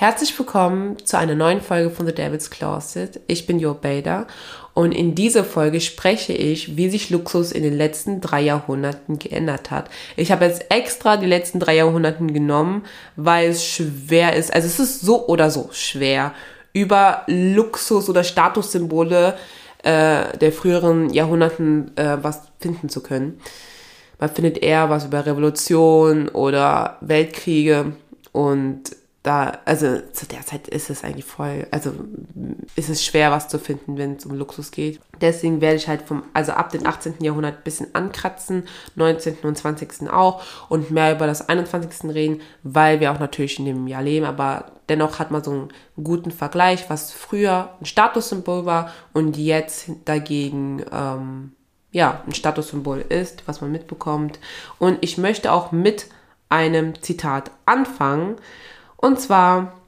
Herzlich willkommen zu einer neuen Folge von The Devil's Closet. Ich bin Jo Bader und in dieser Folge spreche ich, wie sich Luxus in den letzten drei Jahrhunderten geändert hat. Ich habe jetzt extra die letzten drei Jahrhunderten genommen, weil es schwer ist, also es ist so oder so schwer, über Luxus oder Statussymbole äh, der früheren Jahrhunderten äh, was finden zu können. Man findet eher was über Revolution oder Weltkriege und da, also zu der Zeit ist es eigentlich voll, also ist es schwer, was zu finden, wenn es um Luxus geht. Deswegen werde ich halt vom, also ab dem 18. Jahrhundert ein bisschen ankratzen, 19. und 20. auch und mehr über das 21. reden, weil wir auch natürlich in dem Jahr leben, aber dennoch hat man so einen guten Vergleich, was früher ein Statussymbol war und jetzt dagegen, ähm, ja, ein Statussymbol ist, was man mitbekommt. Und ich möchte auch mit einem Zitat anfangen, und zwar,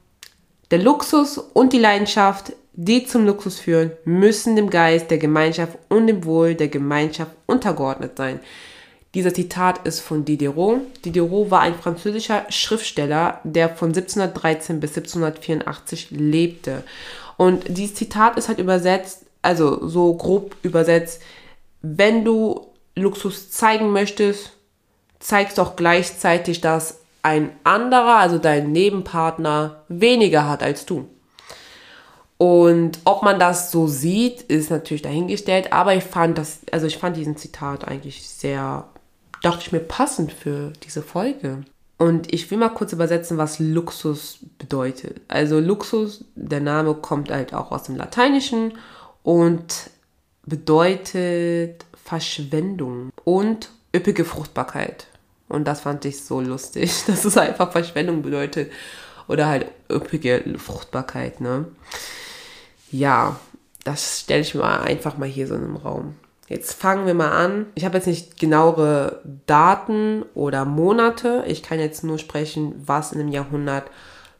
der Luxus und die Leidenschaft, die zum Luxus führen, müssen dem Geist der Gemeinschaft und dem Wohl der Gemeinschaft untergeordnet sein. Dieser Zitat ist von Diderot. Diderot war ein französischer Schriftsteller, der von 1713 bis 1784 lebte. Und dieses Zitat ist halt übersetzt, also so grob übersetzt, wenn du Luxus zeigen möchtest, zeigst doch gleichzeitig, dass ein anderer, also dein Nebenpartner, weniger hat als du. Und ob man das so sieht, ist natürlich dahingestellt, aber ich fand das, also ich fand diesen Zitat eigentlich sehr, dachte ich mir, passend für diese Folge. Und ich will mal kurz übersetzen, was Luxus bedeutet. Also Luxus, der Name kommt halt auch aus dem Lateinischen und bedeutet Verschwendung und üppige Fruchtbarkeit. Und das fand ich so lustig, dass es einfach Verschwendung bedeutet. Oder halt üppige Fruchtbarkeit, ne? Ja, das stelle ich mir einfach mal hier so in den Raum. Jetzt fangen wir mal an. Ich habe jetzt nicht genauere Daten oder Monate. Ich kann jetzt nur sprechen, was in dem Jahrhundert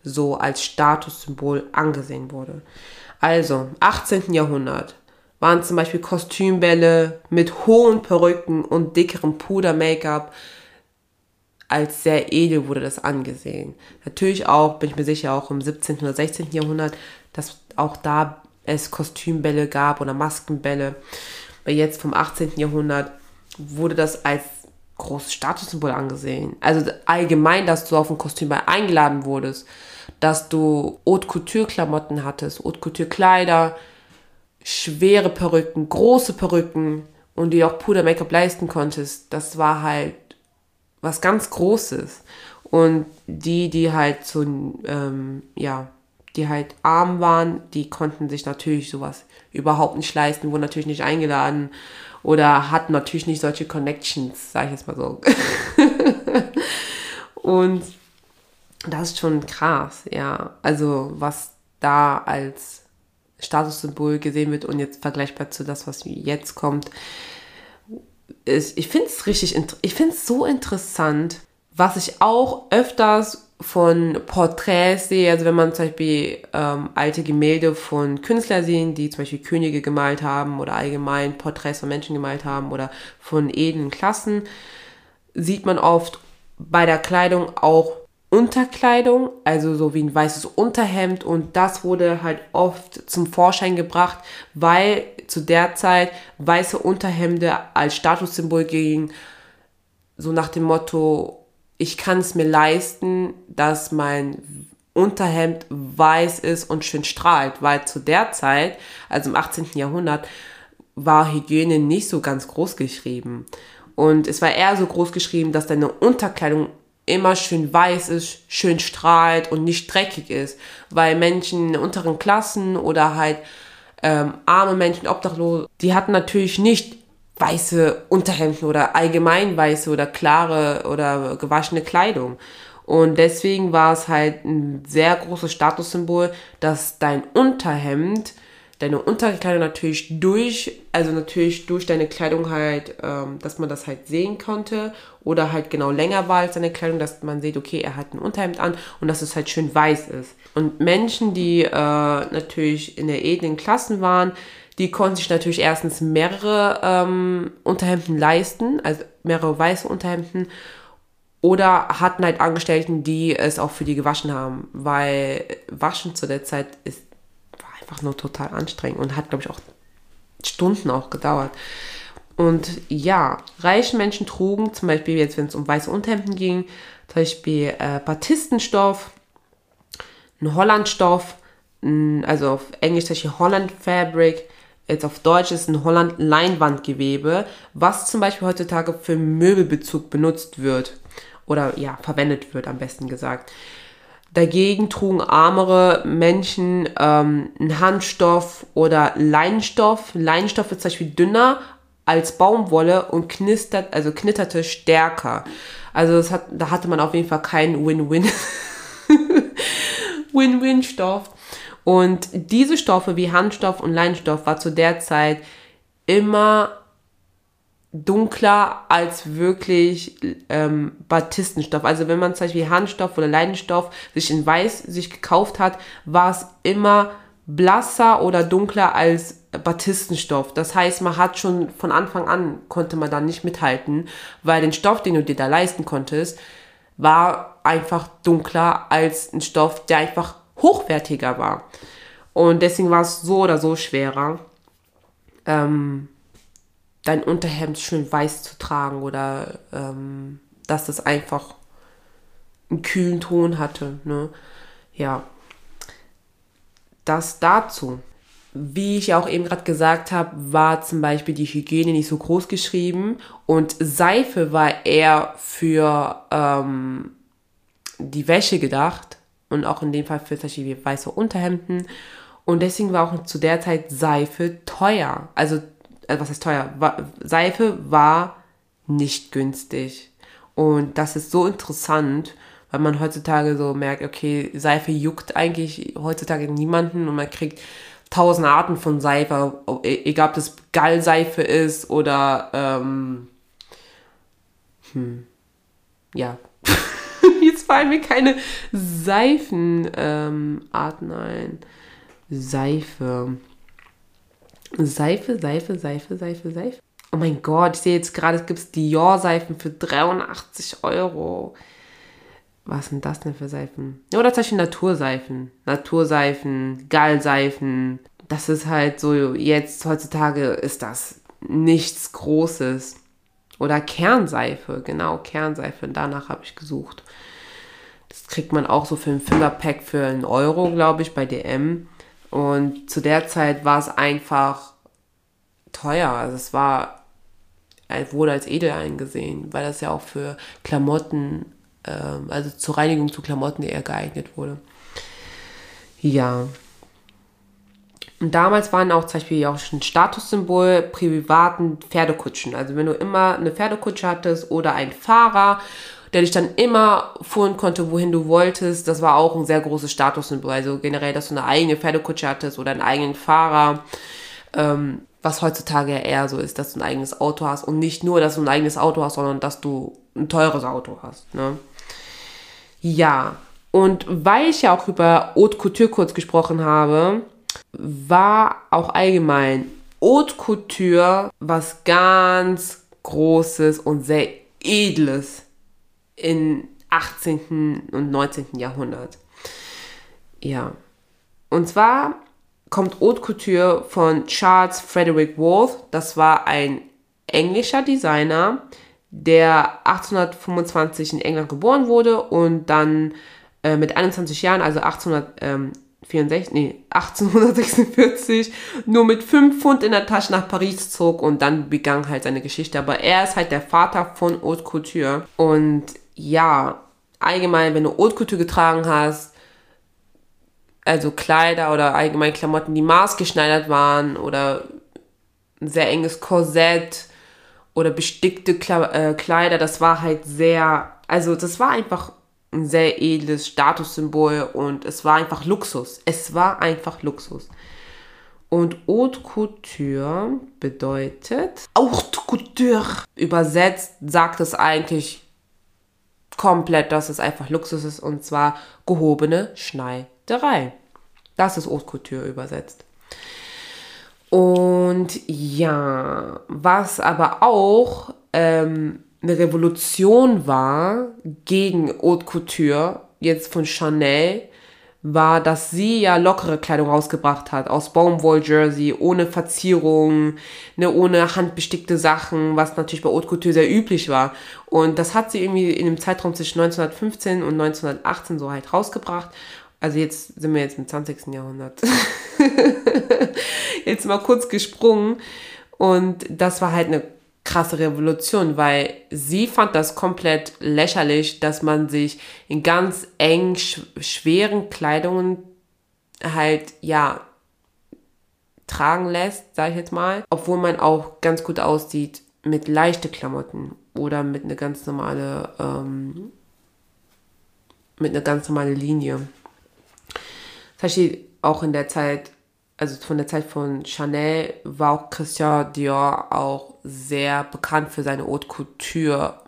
so als Statussymbol angesehen wurde. Also, 18. Jahrhundert waren zum Beispiel Kostümbälle mit hohen Perücken und dickerem Puder-Make-up als sehr edel wurde das angesehen. Natürlich auch, bin ich mir sicher, auch im 17. oder 16. Jahrhundert, dass auch da es Kostümbälle gab oder Maskenbälle. Weil jetzt vom 18. Jahrhundert wurde das als großes Statussymbol angesehen. Also allgemein, dass du auf ein Kostümball eingeladen wurdest, dass du Haute Couture Klamotten hattest, Haute Couture Kleider, schwere Perücken, große Perücken und die auch Puder Make-up leisten konntest. Das war halt was ganz Großes. Und die, die halt so, ähm, ja, die halt arm waren, die konnten sich natürlich sowas überhaupt nicht leisten, wurden natürlich nicht eingeladen oder hatten natürlich nicht solche Connections, sage ich jetzt mal so. Und das ist schon krass, ja. Also was da als Statussymbol gesehen wird und jetzt vergleichbar zu das, was jetzt kommt, ich finde es richtig, ich finde es so interessant, was ich auch öfters von Porträts sehe, also wenn man zum Beispiel ähm, alte Gemälde von Künstlern sehen, die zum Beispiel Könige gemalt haben oder allgemein Porträts von Menschen gemalt haben oder von edlen Klassen, sieht man oft bei der Kleidung auch Unterkleidung, also so wie ein weißes Unterhemd und das wurde halt oft zum Vorschein gebracht, weil zu der Zeit weiße Unterhemde als Statussymbol gingen, so nach dem Motto, ich kann es mir leisten, dass mein Unterhemd weiß ist und schön strahlt, weil zu der Zeit, also im 18. Jahrhundert, war Hygiene nicht so ganz groß geschrieben. Und es war eher so groß geschrieben, dass deine Unterkleidung immer schön weiß ist, schön strahlt und nicht dreckig ist, weil Menschen in unteren Klassen oder halt ähm, arme Menschen, Obdachlose, die hatten natürlich nicht weiße Unterhemden oder allgemein weiße oder klare oder gewaschene Kleidung. Und deswegen war es halt ein sehr großes Statussymbol, dass dein Unterhemd deine Unterkleidung natürlich durch, also natürlich durch deine Kleidung halt, ähm, dass man das halt sehen konnte. Oder halt genau länger war als seine Kleidung, dass man sieht, okay, er hat ein Unterhemd an und dass es halt schön weiß ist. Und Menschen, die äh, natürlich in der edlen Klassen waren, die konnten sich natürlich erstens mehrere ähm, Unterhemden leisten, also mehrere weiße Unterhemden. Oder hatten halt Angestellten, die es auch für die gewaschen haben, weil Waschen zu der Zeit ist, einfach nur total anstrengend und hat, glaube ich, auch Stunden auch gedauert. Und ja, reiche Menschen trugen zum Beispiel, jetzt wenn es um weiße Unterhemden ging, zum Beispiel äh, Batistenstoff, ein Hollandstoff, also auf Englisch zum Beispiel Holland Fabric, jetzt auf Deutsch ist ein Holland Leinwandgewebe, was zum Beispiel heutzutage für Möbelbezug benutzt wird oder ja, verwendet wird, am besten gesagt. Dagegen trugen armere Menschen ähm, einen Handstoff oder Leinstoff. Leinstoff ist zum Beispiel dünner als Baumwolle und knistert, also knitterte stärker. Also das hat, da hatte man auf jeden Fall keinen Win-Win. Win-Win-Stoff. Und diese Stoffe wie Handstoff und Leinstoff war zu der Zeit immer dunkler als wirklich ähm, Batistenstoff. Also wenn man zum Beispiel Handstoff oder Leinenstoff sich in Weiß sich gekauft hat, war es immer blasser oder dunkler als Batistenstoff. Das heißt, man hat schon von Anfang an konnte man da nicht mithalten, weil den Stoff, den du dir da leisten konntest, war einfach dunkler als ein Stoff, der einfach hochwertiger war. Und deswegen war es so oder so schwerer. Ähm, dein Unterhemd schön weiß zu tragen oder ähm, dass es einfach einen kühlen Ton hatte. Ne? Ja, das dazu. Wie ich auch eben gerade gesagt habe, war zum Beispiel die Hygiene nicht so groß geschrieben und Seife war eher für ähm, die Wäsche gedacht und auch in dem Fall für zum weiße Unterhemden. Und deswegen war auch zu der Zeit Seife teuer. Also äh, was heißt teuer? Seife war nicht günstig. Und das ist so interessant, weil man heutzutage so merkt, okay, Seife juckt eigentlich heutzutage niemanden und man kriegt tausend Arten von Seife, e-, egal ob das Gallseife ist oder ähm, hm, ja. Jetzt fallen mir keine Seifenarten ähm, ein. Seife. Seife, Seife, Seife, Seife, Seife. Oh mein Gott, ich sehe jetzt gerade, es gibt Dior-Seifen für 83 Euro. Was sind das denn für Seifen? Oder zum Beispiel Naturseifen. Naturseifen, Gallseifen. Das ist halt so, jetzt heutzutage ist das nichts Großes. Oder Kernseife, genau, Kernseife. Danach habe ich gesucht. Das kriegt man auch so für ein Fünferpack für einen Euro, glaube ich, bei DM. Und zu der Zeit war es einfach teuer. Also es war, wurde als edel eingesehen, weil das ja auch für Klamotten, ähm, also zur Reinigung zu Klamotten eher geeignet wurde. Ja. Und damals waren auch zum Beispiel auch schon Statussymbol privaten Pferdekutschen. Also wenn du immer eine Pferdekutsche hattest oder einen Fahrer der dich dann immer fahren konnte, wohin du wolltest. Das war auch ein sehr großes Statussymbol. Also generell, dass du eine eigene Pferdekutsche hattest oder einen eigenen Fahrer. Ähm, was heutzutage ja eher so ist, dass du ein eigenes Auto hast und nicht nur, dass du ein eigenes Auto hast, sondern dass du ein teures Auto hast. Ne? Ja, und weil ich ja auch über Haute Couture kurz gesprochen habe, war auch allgemein Haute Couture was ganz Großes und sehr Edles im 18. und 19. Jahrhundert. Ja. Und zwar kommt Haute Couture von Charles Frederick Worth. Das war ein englischer Designer, der 1825 in England geboren wurde und dann äh, mit 21 Jahren, also 1800, ähm, 64, nee, 1846 nur mit 5 Pfund in der Tasche nach Paris zog und dann begann halt seine Geschichte. Aber er ist halt der Vater von Haute Couture. Und ja, allgemein, wenn du Haute Couture getragen hast, also Kleider oder allgemein Klamotten, die maßgeschneidert waren oder ein sehr enges Korsett oder bestickte äh, Kleider, das war halt sehr, also das war einfach ein sehr edles Statussymbol und es war einfach Luxus. Es war einfach Luxus. Und Haute Couture bedeutet, Haute Couture übersetzt, sagt es eigentlich komplett, dass es einfach Luxus ist und zwar gehobene Schneiderei. Das ist Haute Couture übersetzt. Und ja, was aber auch ähm, eine Revolution war gegen Haute Couture, jetzt von Chanel, war, dass sie ja lockere Kleidung rausgebracht hat, aus Baumwoll-Jersey, ohne Verzierung, ne, ohne handbestickte Sachen, was natürlich bei Haute Couture sehr üblich war. Und das hat sie irgendwie in dem Zeitraum zwischen 1915 und 1918 so halt rausgebracht. Also jetzt sind wir jetzt im 20. Jahrhundert. jetzt mal kurz gesprungen. Und das war halt eine krasse Revolution, weil sie fand das komplett lächerlich, dass man sich in ganz eng schweren Kleidungen halt, ja, tragen lässt, sag ich jetzt mal, obwohl man auch ganz gut aussieht mit leichte Klamotten oder mit einer ganz normale, ähm, mit einer ganz normalen Linie. Zum Beispiel auch in der Zeit also von der Zeit von Chanel, war auch Christian Dior auch sehr bekannt für seine Haute Couture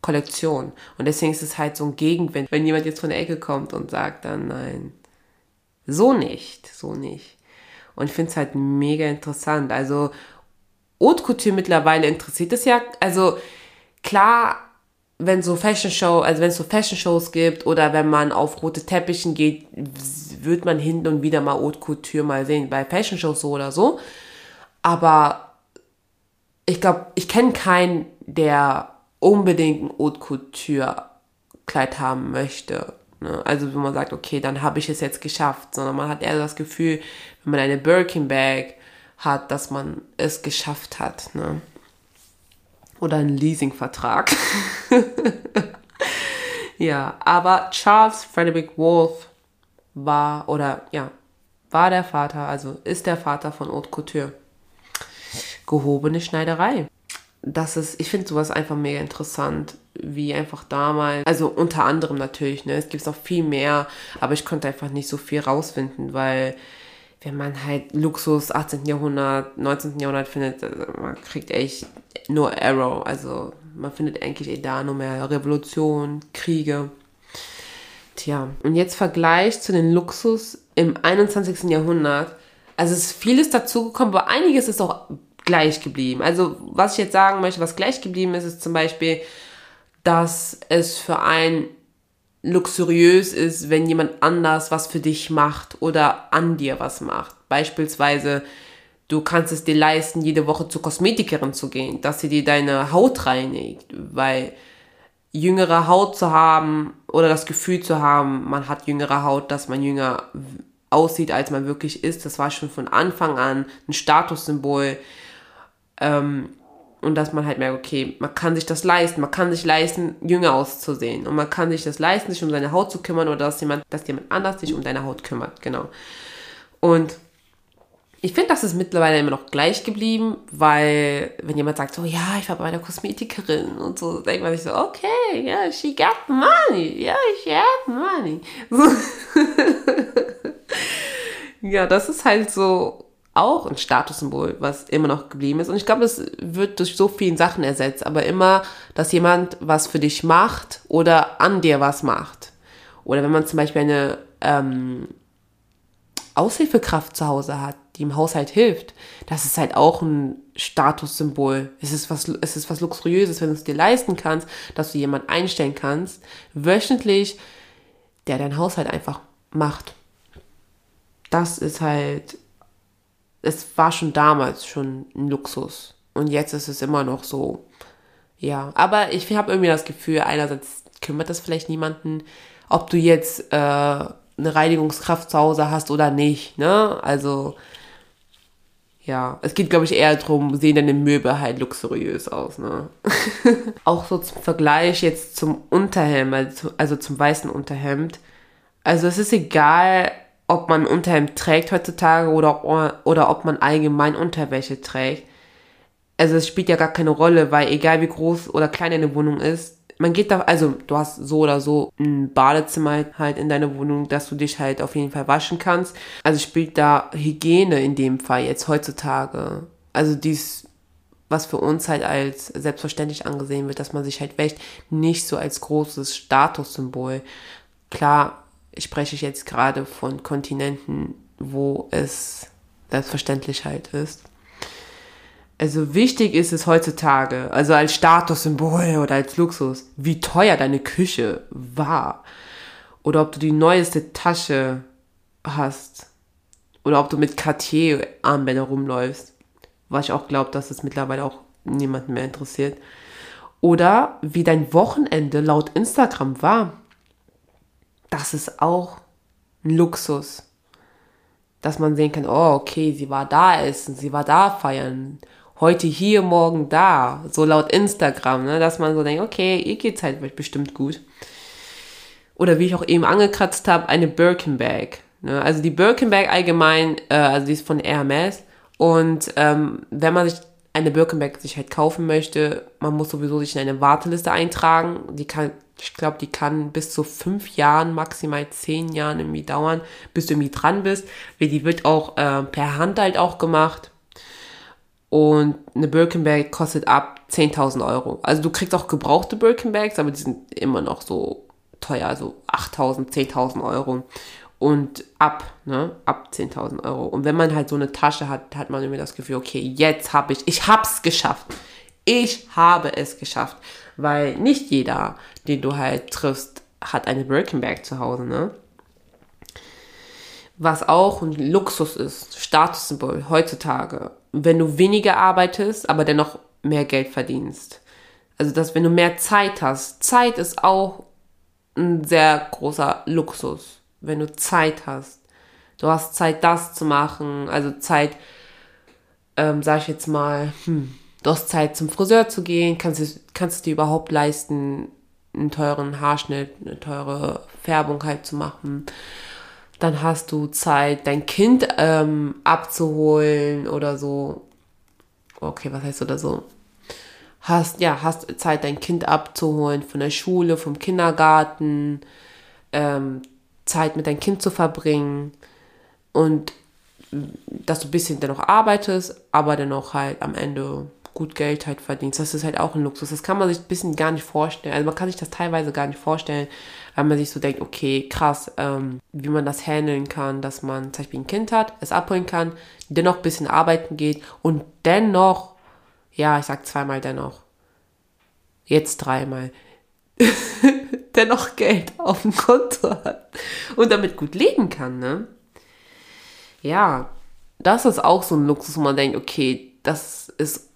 Kollektion. Und deswegen ist es halt so ein Gegenwind, wenn jemand jetzt von der Ecke kommt und sagt dann, nein, so nicht, so nicht. Und ich finde es halt mega interessant. Also Haute Couture mittlerweile interessiert es ja, also klar wenn so Fashion Show, also wenn es so Fashion Shows gibt oder wenn man auf rote Teppichen geht, wird man hin und wieder mal Haute Couture mal sehen, bei Fashion Shows so oder so. Aber ich glaube, ich kenne keinen, der unbedingt ein Haute Couture Kleid haben möchte. Ne? Also wenn man sagt, okay, dann habe ich es jetzt geschafft, sondern man hat eher das Gefühl, wenn man eine Birkin Bag hat, dass man es geschafft hat. Ne? Oder einen Leasingvertrag. ja, aber Charles Frederick Wolfe war oder ja, war der Vater, also ist der Vater von Haute Couture. Gehobene Schneiderei. Das ist, ich finde sowas einfach mega interessant, wie einfach damals, also unter anderem natürlich, ne, es gibt noch viel mehr, aber ich konnte einfach nicht so viel rausfinden, weil wenn man halt Luxus 18. Jahrhundert, 19. Jahrhundert findet, also man kriegt echt nur Arrow. Also man findet eigentlich eh da nur mehr Revolution, Kriege. Tja, und jetzt Vergleich zu den Luxus im 21. Jahrhundert. Also es ist vieles dazugekommen, aber einiges ist auch gleich geblieben. Also was ich jetzt sagen möchte, was gleich geblieben ist, ist zum Beispiel, dass es für ein luxuriös ist, wenn jemand anders was für dich macht oder an dir was macht. Beispielsweise, du kannst es dir leisten, jede Woche zur Kosmetikerin zu gehen, dass sie dir deine Haut reinigt, weil jüngere Haut zu haben oder das Gefühl zu haben, man hat jüngere Haut, dass man jünger aussieht, als man wirklich ist, das war schon von Anfang an ein Statussymbol. Ähm, und dass man halt merkt, okay, man kann sich das leisten, man kann sich leisten, jünger auszusehen und man kann sich das leisten, sich um seine Haut zu kümmern oder dass jemand, dass jemand anders sich um deine Haut kümmert, genau. Und ich finde, das ist mittlerweile immer noch gleich geblieben, weil wenn jemand sagt so, ja, ich war bei einer Kosmetikerin und so, denkt man sich so, okay, ja, yeah, she got money, ja, yeah, she got money. So. ja, das ist halt so auch ein Statussymbol, was immer noch geblieben ist. Und ich glaube, das wird durch so viele Sachen ersetzt. Aber immer, dass jemand was für dich macht oder an dir was macht. Oder wenn man zum Beispiel eine ähm, Aushilfekraft zu Hause hat, die im Haushalt hilft, das ist halt auch ein Statussymbol. Es ist was, es ist was Luxuriöses, wenn du es dir leisten kannst, dass du jemanden einstellen kannst, wöchentlich, der dein Haushalt einfach macht. Das ist halt es war schon damals schon ein Luxus. Und jetzt ist es immer noch so. Ja, aber ich habe irgendwie das Gefühl, einerseits kümmert das vielleicht niemanden, ob du jetzt äh, eine Reinigungskraft zu Hause hast oder nicht, ne? Also, ja, es geht, glaube ich, eher darum, sehen deine Möbel halt luxuriös aus, ne? Auch so zum Vergleich jetzt zum Unterhemd, also, also zum weißen Unterhemd. Also es ist egal, ob man Unterhemd trägt heutzutage oder, oder ob man allgemein Unterwäsche trägt. Also es spielt ja gar keine Rolle, weil egal wie groß oder klein eine Wohnung ist, man geht da, also du hast so oder so ein Badezimmer halt in deiner Wohnung, dass du dich halt auf jeden Fall waschen kannst. Also spielt da Hygiene in dem Fall jetzt heutzutage. Also dies, was für uns halt als selbstverständlich angesehen wird, dass man sich halt wäscht, nicht so als großes Statussymbol. Klar, spreche ich jetzt gerade von Kontinenten, wo es selbstverständlich halt ist. Also wichtig ist es heutzutage, also als Statussymbol oder als Luxus, wie teuer deine Küche war. Oder ob du die neueste Tasche hast. Oder ob du mit Cartier-Armbänder rumläufst. Was ich auch glaube, dass es mittlerweile auch niemanden mehr interessiert. Oder wie dein Wochenende laut Instagram war. Das ist auch ein Luxus. Dass man sehen kann, oh, okay, sie war da essen, sie war da feiern. Heute hier, morgen da. So laut Instagram, ne? dass man so denkt, okay, ihr geht's halt bestimmt gut. Oder wie ich auch eben angekratzt habe, eine Birkin Bag. Ne? Also die Birkin Bag allgemein, äh, also die ist von Hermes. Und ähm, wenn man sich eine Birkenbeck sich halt kaufen möchte, man muss sowieso sich in eine Warteliste eintragen. Die kann, ich glaube, die kann bis zu fünf Jahren, maximal zehn Jahren irgendwie dauern, bis du irgendwie dran bist. Die wird auch äh, per Hand halt auch gemacht. Und eine Birkenbag kostet ab 10.000 Euro. Also du kriegst auch gebrauchte Birkenbags, aber die sind immer noch so teuer, also 8.000, 10.000 Euro und ab, ne, ab 10.000 Euro. Und wenn man halt so eine Tasche hat, hat man irgendwie das Gefühl, okay, jetzt habe ich, ich hab's geschafft. Ich habe es geschafft. Weil nicht jeder, den du halt triffst, hat eine Birkin Bag zu Hause, ne? Was auch ein Luxus ist, Statussymbol heutzutage. Wenn du weniger arbeitest, aber dennoch mehr Geld verdienst. Also, dass wenn du mehr Zeit hast, Zeit ist auch ein sehr großer Luxus wenn du Zeit hast. Du hast Zeit, das zu machen, also Zeit, ähm, sag ich jetzt mal, hm, du hast Zeit zum Friseur zu gehen, kannst du kannst es dir überhaupt leisten, einen teuren Haarschnitt, eine teure Färbung halt zu machen. Dann hast du Zeit, dein Kind ähm, abzuholen oder so. Okay, was heißt oder so? Hast, ja, hast Zeit, dein Kind abzuholen von der Schule, vom Kindergarten, ähm, Zeit mit deinem Kind zu verbringen und dass du ein bisschen dennoch arbeitest, aber dennoch halt am Ende gut Geld halt verdienst. Das ist halt auch ein Luxus. Das kann man sich ein bisschen gar nicht vorstellen. Also man kann sich das teilweise gar nicht vorstellen, weil man sich so denkt, okay, krass, ähm, wie man das handeln kann, dass man zum Beispiel ein Kind hat, es abholen kann, dennoch ein bisschen arbeiten geht und dennoch, ja, ich sag zweimal dennoch, jetzt dreimal, dennoch Geld auf dem Konto hat und damit gut leben kann, ne? Ja, das ist auch so ein Luxus, wo man denkt, okay, das ist,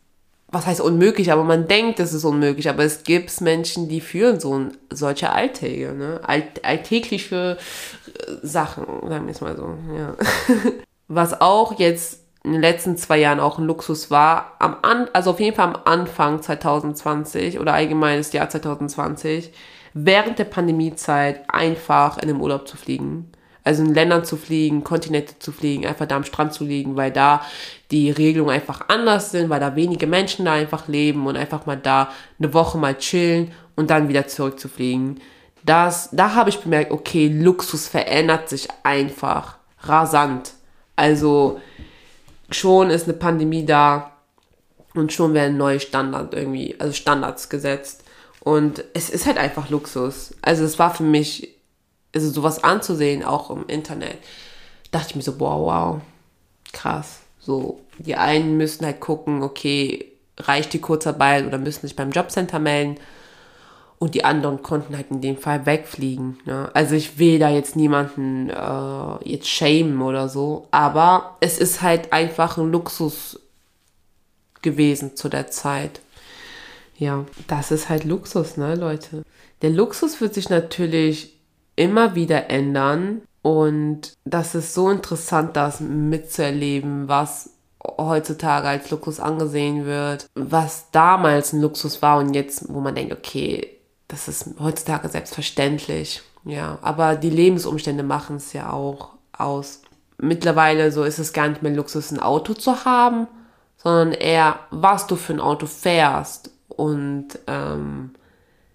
was heißt unmöglich, aber man denkt, es ist unmöglich, aber es gibt Menschen, die führen so ein, solche Alltäge, ne? Alt, alltägliche äh, Sachen, sagen wir es mal so, ja. was auch jetzt in den letzten zwei Jahren auch ein Luxus war, am An also auf jeden Fall am Anfang 2020 oder allgemein das Jahr 2020, während der Pandemiezeit einfach in den Urlaub zu fliegen. Also in Ländern zu fliegen, Kontinente zu fliegen, einfach da am Strand zu liegen, weil da die Regelungen einfach anders sind, weil da wenige Menschen da einfach leben und einfach mal da eine Woche mal chillen und dann wieder zurückzufliegen. Das, da habe ich bemerkt, okay, Luxus verändert sich einfach rasant. Also schon ist eine Pandemie da und schon werden neue Standards irgendwie, also Standards gesetzt. Und es ist halt einfach Luxus. Also es war für mich, also sowas anzusehen, auch im Internet, dachte ich mir so, wow, wow, krass. So, die einen müssen halt gucken, okay, reicht die Kurzarbeit oder müssen sich beim Jobcenter melden. Und die anderen konnten halt in dem Fall wegfliegen. Ne? Also ich will da jetzt niemanden äh, jetzt shamen oder so. Aber es ist halt einfach ein Luxus gewesen zu der Zeit. Ja, das ist halt Luxus, ne, Leute? Der Luxus wird sich natürlich immer wieder ändern und das ist so interessant, das mitzuerleben, was heutzutage als Luxus angesehen wird, was damals ein Luxus war und jetzt, wo man denkt, okay, das ist heutzutage selbstverständlich. Ja, aber die Lebensumstände machen es ja auch aus. Mittlerweile so ist es gar nicht mehr Luxus, ein Auto zu haben, sondern eher, was du für ein Auto fährst und ähm,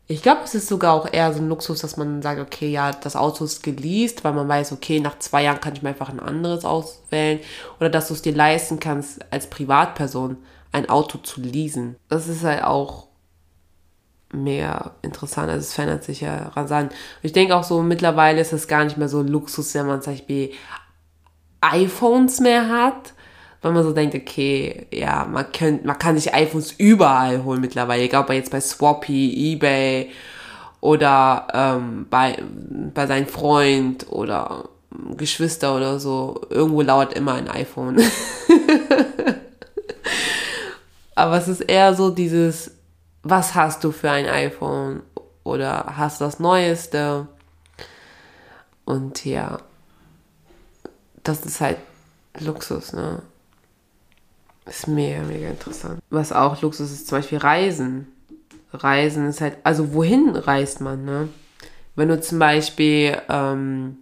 ich glaube, es ist sogar auch eher so ein Luxus, dass man sagt, okay, ja, das Auto ist geleast, weil man weiß, okay, nach zwei Jahren kann ich mir einfach ein anderes auswählen. Oder dass du es dir leisten kannst, als Privatperson ein Auto zu leasen. Das ist halt auch mehr interessant. Also es verändert sich ja rasant. Ich denke auch so, mittlerweile ist es gar nicht mehr so ein Luxus, wenn man zum Beispiel iPhones mehr hat, weil man so denkt, okay, ja, man, könnt, man kann sich iPhones überall holen mittlerweile. Egal, ob jetzt bei Swappy, Ebay oder ähm, bei, bei seinem Freund oder Geschwister oder so. Irgendwo lauert immer ein iPhone. Aber es ist eher so dieses, was hast du für ein iPhone? Oder hast du das Neueste? Und ja, das ist halt Luxus, ne? Ist mega, mega interessant. Was auch Luxus ist, zum Beispiel Reisen. Reisen ist halt, also wohin reist man, ne? Wenn du zum Beispiel ähm,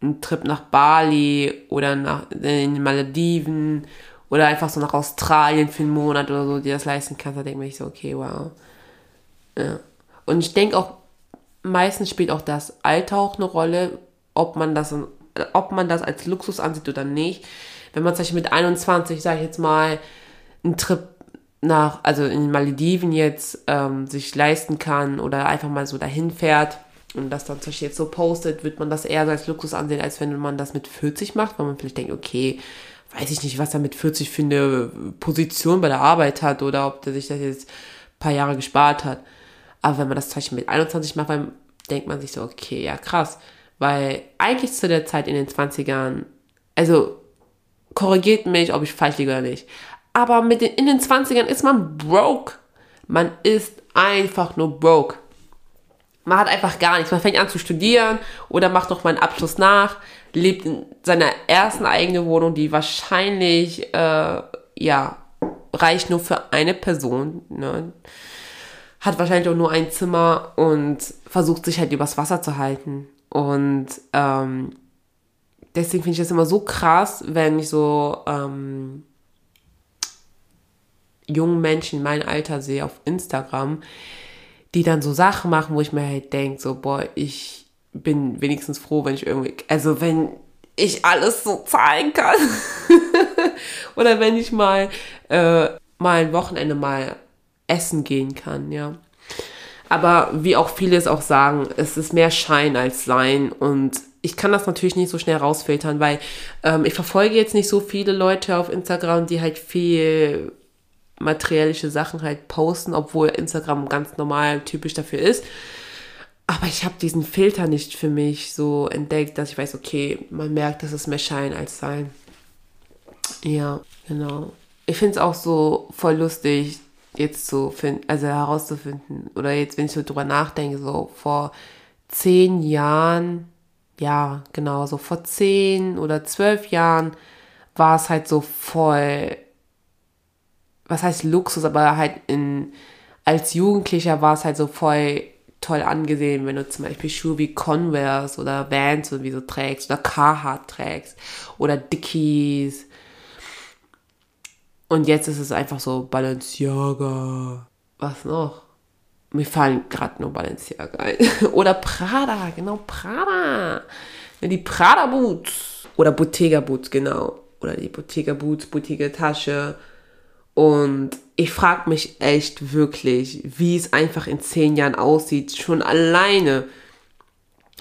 einen Trip nach Bali oder nach den Malediven oder einfach so nach Australien für einen Monat oder so, dir das leisten kannst, dann denke ich so, okay, wow. Ja. Und ich denke auch, meistens spielt auch das Alter auch eine Rolle, ob man das, ob man das als Luxus ansieht oder nicht. Wenn man zum Beispiel mit 21, sage ich jetzt mal, einen Trip nach, also in den Malediven jetzt ähm, sich leisten kann oder einfach mal so dahin fährt und das dann zum Beispiel jetzt so postet, wird man das eher als Luxus ansehen, als wenn man das mit 40 macht, weil man vielleicht denkt, okay, weiß ich nicht, was er mit 40 für eine Position bei der Arbeit hat oder ob der sich das jetzt ein paar Jahre gespart hat. Aber wenn man das zum Beispiel mit 21 macht, dann denkt man sich so, okay, ja krass. Weil eigentlich zu der Zeit in den 20ern, also korrigiert mich, ob ich falsch liege oder nicht. Aber mit den, in den 20ern ist man broke. Man ist einfach nur broke. Man hat einfach gar nichts. Man fängt an zu studieren oder macht noch mal einen Abschluss nach, lebt in seiner ersten eigenen Wohnung, die wahrscheinlich, äh, ja, reicht nur für eine Person. Ne? Hat wahrscheinlich auch nur ein Zimmer und versucht sich halt übers Wasser zu halten. Und ähm, deswegen finde ich das immer so krass, wenn ich so ähm, jungen Menschen in meinem Alter sehe auf Instagram, die dann so Sachen machen, wo ich mir halt denke, so, boah, ich bin wenigstens froh, wenn ich irgendwie, also wenn ich alles so zahlen kann. Oder wenn ich mal, äh, mal ein Wochenende mal essen gehen kann, ja. Aber wie auch viele es auch sagen, es ist mehr Schein als Sein und ich kann das natürlich nicht so schnell rausfiltern, weil ähm, ich verfolge jetzt nicht so viele Leute auf Instagram, die halt viel materiellische Sachen halt posten, obwohl Instagram ganz normal typisch dafür ist. Aber ich habe diesen Filter nicht für mich so entdeckt, dass ich weiß, okay, man merkt, dass es mehr Schein als Sein. Ja, genau. Ich finde es auch so voll lustig, jetzt zu finden, also herauszufinden, oder jetzt, wenn ich so drüber nachdenke, so vor zehn Jahren, ja, genau, so vor zehn oder zwölf Jahren war es halt so voll was heißt Luxus, aber halt in, als Jugendlicher war es halt so voll toll angesehen, wenn du zum Beispiel Schuhe wie Converse oder Vans irgendwie so trägst oder Carhartt trägst oder Dickies. Und jetzt ist es einfach so Balenciaga. Was noch? Mir fallen gerade nur Balenciaga ein. oder Prada, genau, Prada. Die Prada Boots. Oder Bottega Boots, genau. Oder die Bottega Boots, Bottega Tasche und ich frage mich echt wirklich, wie es einfach in zehn Jahren aussieht. Schon alleine,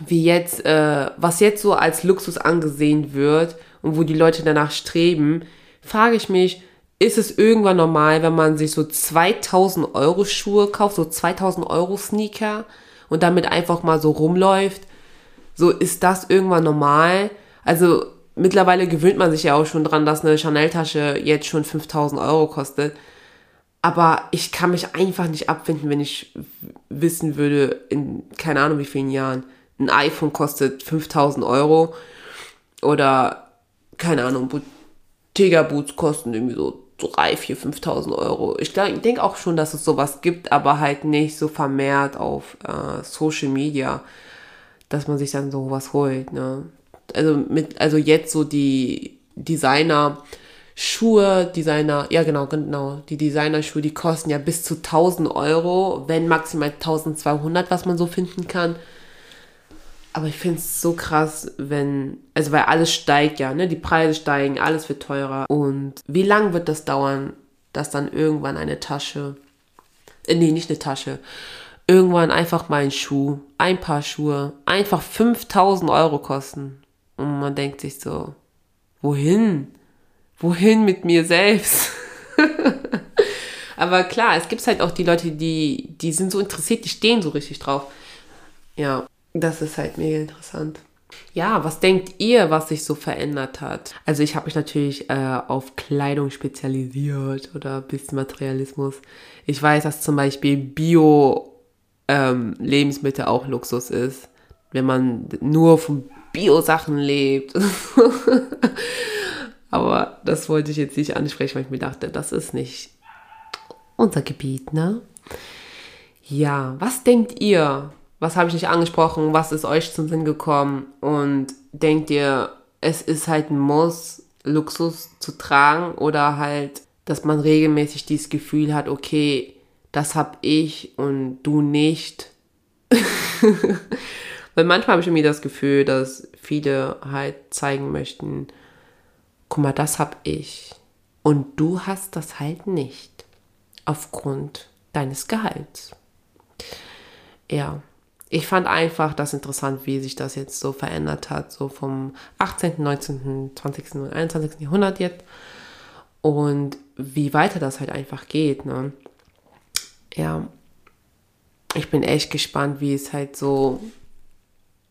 wie jetzt, äh, was jetzt so als Luxus angesehen wird und wo die Leute danach streben, frage ich mich, ist es irgendwann normal, wenn man sich so 2000 Euro Schuhe kauft, so 2000 Euro Sneaker und damit einfach mal so rumläuft? So ist das irgendwann normal? Also mittlerweile gewöhnt man sich ja auch schon dran, dass eine Chanel-Tasche jetzt schon 5000 Euro kostet. Aber ich kann mich einfach nicht abfinden, wenn ich wissen würde, in keine Ahnung wie vielen Jahren, ein iPhone kostet 5000 Euro oder keine Ahnung, Bottega Boots kosten irgendwie so 3, 4, 5000 Euro. Ich, ich denke auch schon, dass es sowas gibt, aber halt nicht so vermehrt auf äh, Social Media, dass man sich dann sowas holt. Ne? also mit, also jetzt so die Designer Schuhe, Designer, ja genau, genau, die Designer-Schuhe, die kosten ja bis zu 1000 Euro, wenn maximal 1200, was man so finden kann. Aber ich finde es so krass, wenn, also weil alles steigt ja, ne, die Preise steigen, alles wird teurer. Und wie lang wird das dauern, dass dann irgendwann eine Tasche, äh, nee, nicht eine Tasche, irgendwann einfach mal ein Schuh, ein paar Schuhe, einfach 5000 Euro kosten. Und man denkt sich so, wohin? wohin mit mir selbst? Aber klar, es gibt halt auch die Leute, die, die sind so interessiert, die stehen so richtig drauf. Ja, das ist halt mega interessant. Ja, was denkt ihr, was sich so verändert hat? Also ich habe mich natürlich äh, auf Kleidung spezialisiert oder ein bisschen Materialismus. Ich weiß, dass zum Beispiel Bio-Lebensmittel ähm, auch Luxus ist, wenn man nur von Bio-Sachen lebt. Aber das wollte ich jetzt nicht ansprechen, weil ich mir dachte, das ist nicht unser Gebiet, ne? Ja, was denkt ihr? Was habe ich nicht angesprochen? Was ist euch zum Sinn gekommen? Und denkt ihr, es ist halt ein Muss, Luxus zu tragen oder halt, dass man regelmäßig dieses Gefühl hat, okay, das hab ich und du nicht. Weil manchmal habe ich irgendwie das Gefühl, dass viele halt zeigen möchten, guck mal, das hab ich und du hast das halt nicht aufgrund deines Gehalts. Ja, ich fand einfach das interessant, wie sich das jetzt so verändert hat, so vom 18., 19., 20. und 21. Jahrhundert jetzt und wie weiter das halt einfach geht. Ne? Ja, ich bin echt gespannt, wie es halt so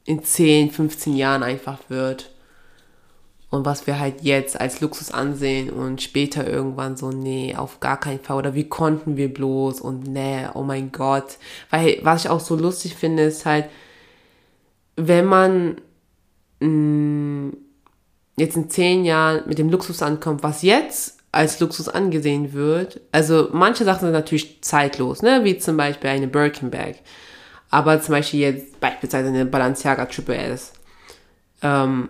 in 10, 15 Jahren einfach wird und was wir halt jetzt als Luxus ansehen und später irgendwann so, nee, auf gar keinen Fall. Oder wie konnten wir bloß? Und nee, oh mein Gott. Weil was ich auch so lustig finde, ist halt, wenn man mh, mm, jetzt in zehn Jahren mit dem Luxus ankommt, was jetzt als Luxus angesehen wird, also manche Sachen sind natürlich zeitlos, ne, wie zum Beispiel eine Birkin Bag, aber zum Beispiel jetzt beispielsweise eine Balenciaga Triple S, ähm,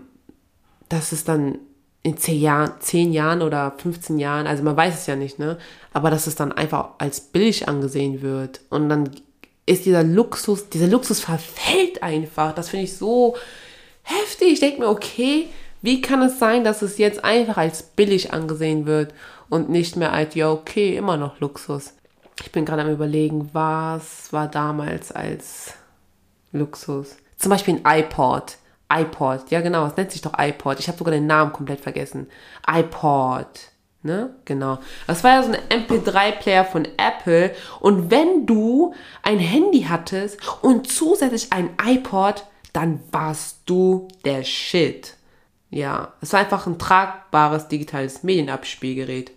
dass es dann in zehn Jahren, zehn Jahren oder 15 Jahren, also man weiß es ja nicht, ne? Aber dass es dann einfach als billig angesehen wird. Und dann ist dieser Luxus, dieser Luxus verfällt einfach. Das finde ich so heftig. Ich denke mir, okay, wie kann es sein, dass es jetzt einfach als billig angesehen wird und nicht mehr als, ja, okay, immer noch Luxus. Ich bin gerade am überlegen, was war damals als Luxus? Zum Beispiel ein iPod iPod, ja genau, es nennt sich doch iPod. Ich habe sogar den Namen komplett vergessen. iPod, ne? Genau. Das war ja so ein MP3-Player von Apple. Und wenn du ein Handy hattest und zusätzlich ein iPod, dann warst du der Shit. Ja, es war einfach ein tragbares digitales Medienabspielgerät.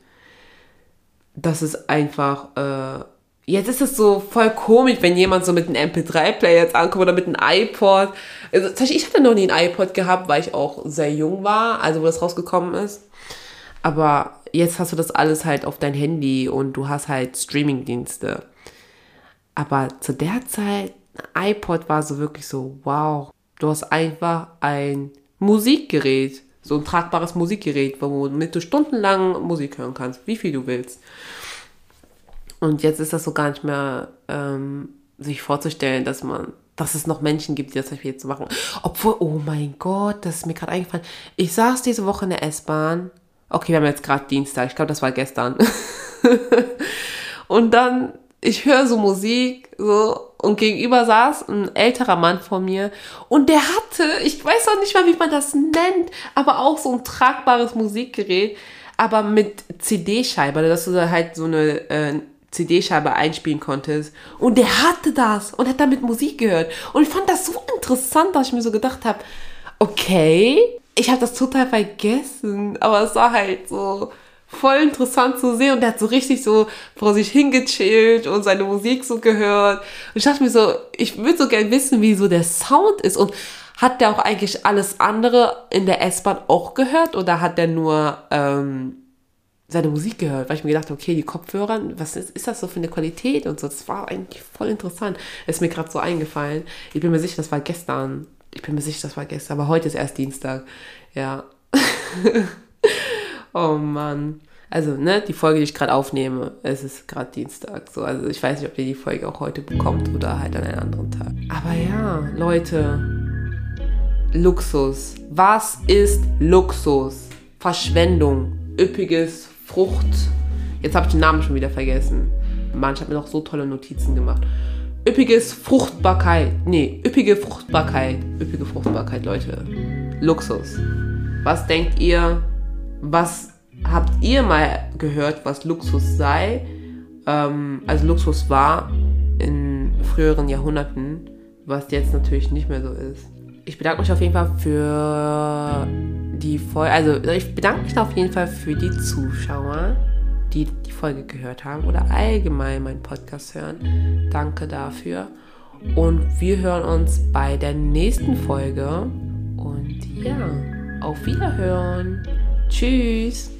Das ist einfach äh, Jetzt ist es so voll komisch, wenn jemand so mit einem MP3-Player jetzt ankommt oder mit einem iPod. Also, ich hatte noch nie ein iPod gehabt, weil ich auch sehr jung war, also wo das rausgekommen ist. Aber jetzt hast du das alles halt auf dein Handy und du hast halt Streamingdienste. Aber zu der Zeit, iPod war so wirklich so, wow, du hast einfach ein Musikgerät, so ein tragbares Musikgerät, womit du stundenlang Musik hören kannst, wie viel du willst. Und jetzt ist das so gar nicht mehr ähm, sich vorzustellen, dass man, dass es noch Menschen gibt, die das jetzt machen. Obwohl, oh mein Gott, das ist mir gerade eingefallen. Ich saß diese Woche in der S-Bahn. Okay, wir haben jetzt gerade Dienstag. Ich glaube, das war gestern. und dann, ich höre so Musik, so, und gegenüber saß ein älterer Mann vor mir und der hatte, ich weiß auch nicht mal, wie man das nennt, aber auch so ein tragbares Musikgerät, aber mit CD-Scheibe, dass du halt so eine äh, CD-Scheibe einspielen konntest. Und der hatte das und hat damit Musik gehört. Und ich fand das so interessant, dass ich mir so gedacht habe, okay, ich habe das total vergessen, aber es war halt so voll interessant zu sehen und der hat so richtig so vor sich hingechillt und seine Musik so gehört. Und ich dachte mir so, ich würde so gerne wissen, wie so der Sound ist und hat der auch eigentlich alles andere in der S-Bahn auch gehört oder hat der nur ähm, seine Musik gehört, weil ich mir gedacht habe, okay, die Kopfhörer, was ist, ist das so für eine Qualität und so. Das war eigentlich voll interessant. Ist mir gerade so eingefallen. Ich bin mir sicher, das war gestern. Ich bin mir sicher, das war gestern, aber heute ist erst Dienstag. Ja. oh Mann. Also, ne, die Folge, die ich gerade aufnehme, es ist gerade Dienstag. So, also ich weiß nicht, ob ihr die Folge auch heute bekommt oder halt an einem anderen Tag. Aber ja, Leute, Luxus. Was ist Luxus? Verschwendung, üppiges Frucht. Jetzt habe ich den Namen schon wieder vergessen. Mann, ich habe mir noch so tolle Notizen gemacht. Üppiges Fruchtbarkeit. Nee, üppige Fruchtbarkeit. Üppige Fruchtbarkeit, Leute. Luxus. Was denkt ihr, was habt ihr mal gehört, was Luxus sei? Ähm, also Luxus war in früheren Jahrhunderten, was jetzt natürlich nicht mehr so ist. Ich bedanke mich auf jeden Fall für die Folge, also ich bedanke mich auf jeden Fall für die Zuschauer, die die Folge gehört haben oder allgemein meinen Podcast hören. Danke dafür. Und wir hören uns bei der nächsten Folge. Und ja, auf Wiederhören. Tschüss.